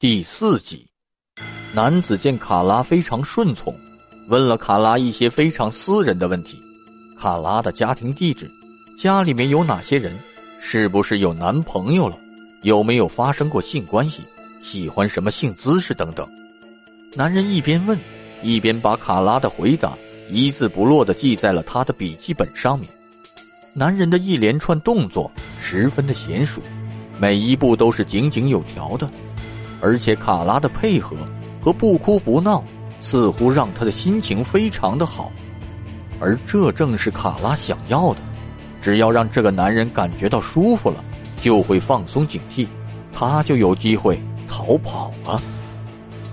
第四集，男子见卡拉非常顺从，问了卡拉一些非常私人的问题：卡拉的家庭地址，家里面有哪些人，是不是有男朋友了，有没有发生过性关系，喜欢什么性姿势等等。男人一边问，一边把卡拉的回答一字不落的记在了他的笔记本上面。男人的一连串动作十分的娴熟，每一步都是井井有条的。而且卡拉的配合和不哭不闹，似乎让他的心情非常的好，而这正是卡拉想要的。只要让这个男人感觉到舒服了，就会放松警惕，他就有机会逃跑了。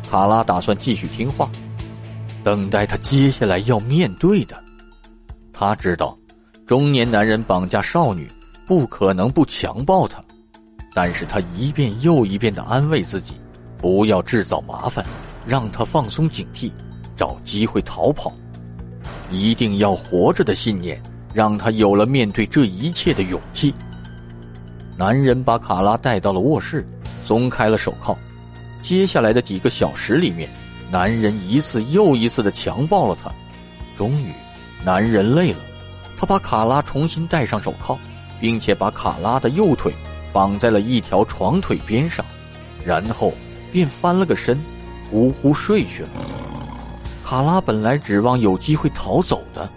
卡拉打算继续听话，等待他接下来要面对的。他知道，中年男人绑架少女不可能不强暴她。但是他一遍又一遍的安慰自己，不要制造麻烦，让他放松警惕，找机会逃跑。一定要活着的信念，让他有了面对这一切的勇气。男人把卡拉带到了卧室，松开了手铐。接下来的几个小时里面，男人一次又一次的强暴了他。终于，男人累了，他把卡拉重新戴上手铐，并且把卡拉的右腿。绑在了一条床腿边上，然后便翻了个身，呼呼睡去了。卡拉本来指望有机会逃走的，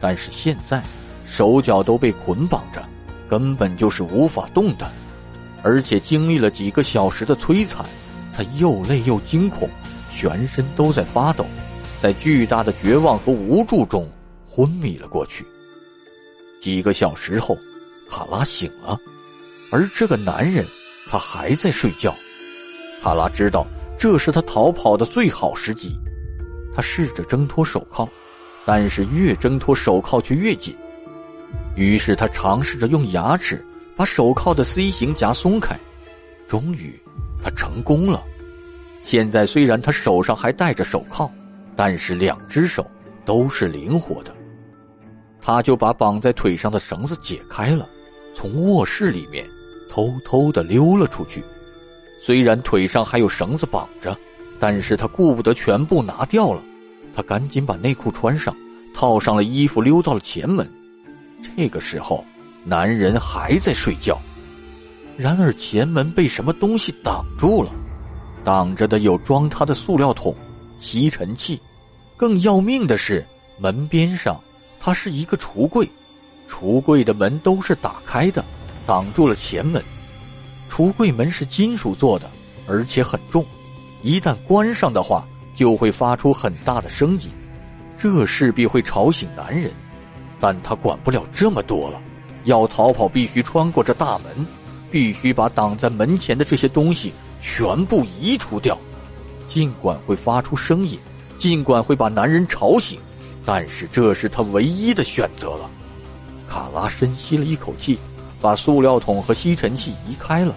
但是现在手脚都被捆绑着，根本就是无法动弹。而且经历了几个小时的摧残，他又累又惊恐，全身都在发抖，在巨大的绝望和无助中昏迷了过去。几个小时后，卡拉醒了。而这个男人，他还在睡觉。卡拉知道这是他逃跑的最好时机。他试着挣脱手铐，但是越挣脱手铐却越紧。于是他尝试着用牙齿把手铐的 C 型夹松开。终于，他成功了。现在虽然他手上还戴着手铐，但是两只手都是灵活的。他就把绑在腿上的绳子解开了，从卧室里面。偷偷的溜了出去，虽然腿上还有绳子绑着，但是他顾不得全部拿掉了。他赶紧把内裤穿上，套上了衣服，溜到了前门。这个时候，男人还在睡觉。然而前门被什么东西挡住了，挡着的有装他的塑料桶、吸尘器，更要命的是门边上，它是一个橱柜，橱柜的门都是打开的。挡住了前门，橱柜门是金属做的，而且很重，一旦关上的话，就会发出很大的声音，这势必会吵醒男人。但他管不了这么多了，要逃跑必须穿过这大门，必须把挡在门前的这些东西全部移除掉。尽管会发出声音，尽管会把男人吵醒，但是这是他唯一的选择了。卡拉深吸了一口气。把塑料桶和吸尘器移开了，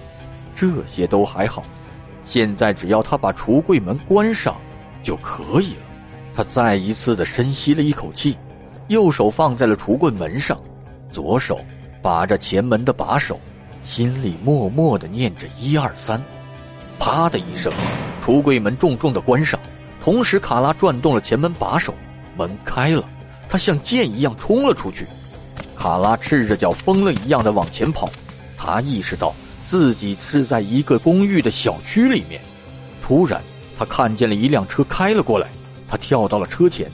这些都还好。现在只要他把橱柜门关上就可以了。他再一次的深吸了一口气，右手放在了橱柜门上，左手把着前门的把手，心里默默的念着一二三。啪的一声，橱柜门重重的关上，同时卡拉转动了前门把手，门开了，他像箭一样冲了出去。卡拉赤着脚，疯了一样的往前跑。他意识到自己是在一个公寓的小区里面。突然，他看见了一辆车开了过来。他跳到了车前，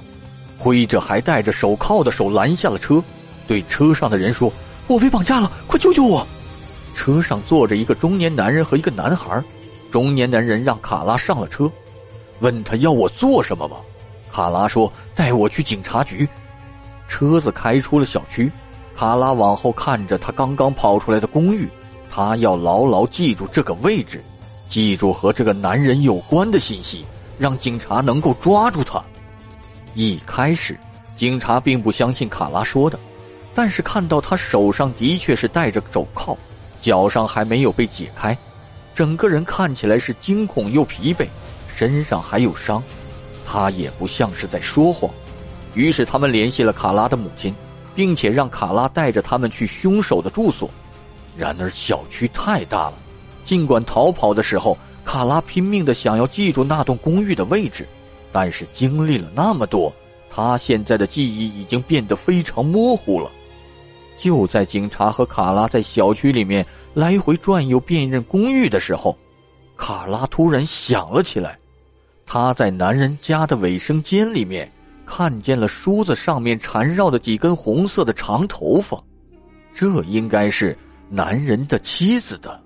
挥着还戴着手铐的手拦下了车，对车上的人说：“我被绑架了，快救救我！”车上坐着一个中年男人和一个男孩。中年男人让卡拉上了车，问他要我做什么吗？卡拉说：“带我去警察局。”车子开出了小区。卡拉往后看着他刚刚跑出来的公寓，他要牢牢记住这个位置，记住和这个男人有关的信息，让警察能够抓住他。一开始，警察并不相信卡拉说的，但是看到他手上的确是戴着手铐，脚上还没有被解开，整个人看起来是惊恐又疲惫，身上还有伤，他也不像是在说谎。于是他们联系了卡拉的母亲。并且让卡拉带着他们去凶手的住所，然而小区太大了，尽管逃跑的时候卡拉拼命的想要记住那栋公寓的位置，但是经历了那么多，他现在的记忆已经变得非常模糊了。就在警察和卡拉在小区里面来回转悠辨认公寓的时候，卡拉突然想了起来，他在男人家的卫生间里面看见了梳子上面缠绕的几根红色的长头发，这应该是男人的妻子的。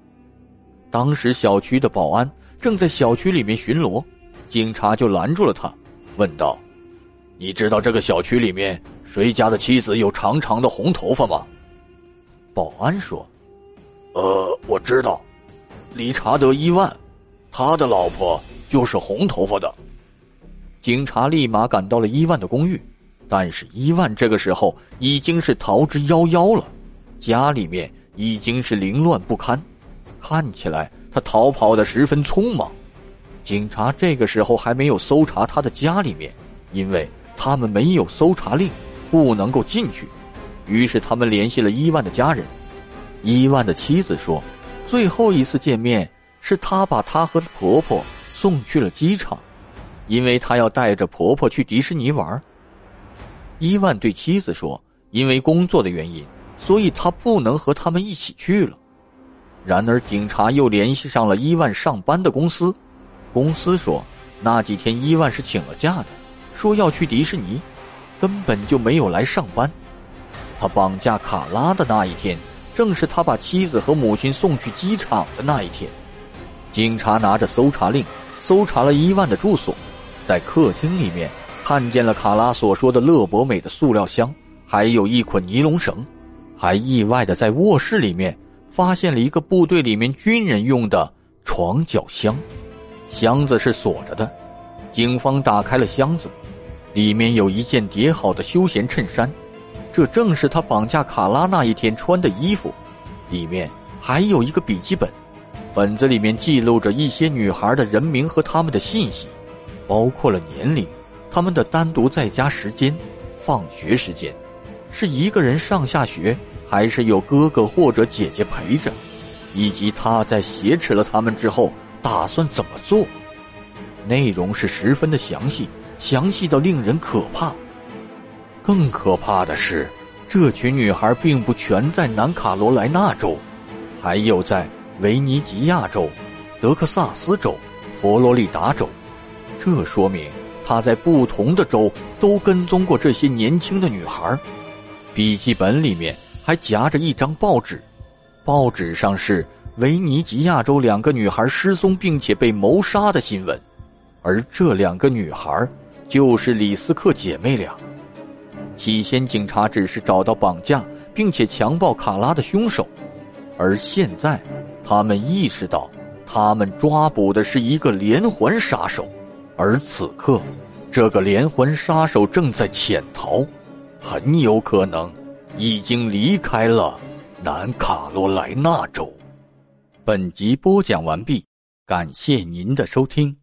当时小区的保安正在小区里面巡逻，警察就拦住了他，问道：“你知道这个小区里面谁家的妻子有长长的红头发吗？”保安说：“呃，我知道，理查德·伊万，他的老婆就是红头发的。”警察立马赶到了伊万的公寓，但是伊万这个时候已经是逃之夭夭了，家里面已经是凌乱不堪。看起来他逃跑的十分匆忙，警察这个时候还没有搜查他的家里面，因为他们没有搜查令，不能够进去。于是他们联系了伊万的家人。伊万的妻子说，最后一次见面是他把他和婆婆送去了机场，因为他要带着婆婆去迪士尼玩。伊万对妻子说，因为工作的原因，所以他不能和他们一起去了。然而，警察又联系上了伊万上班的公司，公司说那几天伊万是请了假的，说要去迪士尼，根本就没有来上班。他绑架卡拉的那一天，正是他把妻子和母亲送去机场的那一天。警察拿着搜查令，搜查了伊万的住所，在客厅里面看见了卡拉所说的乐博美的塑料箱，还有一捆尼龙绳，还意外的在卧室里面。发现了一个部队里面军人用的床脚箱，箱子是锁着的。警方打开了箱子，里面有一件叠好的休闲衬衫，这正是他绑架卡拉那一天穿的衣服。里面还有一个笔记本，本子里面记录着一些女孩的人名和他们的信息，包括了年龄、他们的单独在家时间、放学时间，是一个人上下学。还是有哥哥或者姐姐陪着，以及他在挟持了他们之后打算怎么做，内容是十分的详细，详细到令人可怕。更可怕的是，这群女孩并不全在南卡罗来纳州，还有在维尼吉亚州、德克萨斯州、佛罗里达州，这说明他在不同的州都跟踪过这些年轻的女孩。笔记本里面。还夹着一张报纸，报纸上是维尼吉亚州两个女孩失踪并且被谋杀的新闻，而这两个女孩就是李斯克姐妹俩。起先，警察只是找到绑架并且强暴卡拉的凶手，而现在，他们意识到，他们抓捕的是一个连环杀手，而此刻，这个连环杀手正在潜逃，很有可能。已经离开了南卡罗来纳州。本集播讲完毕，感谢您的收听。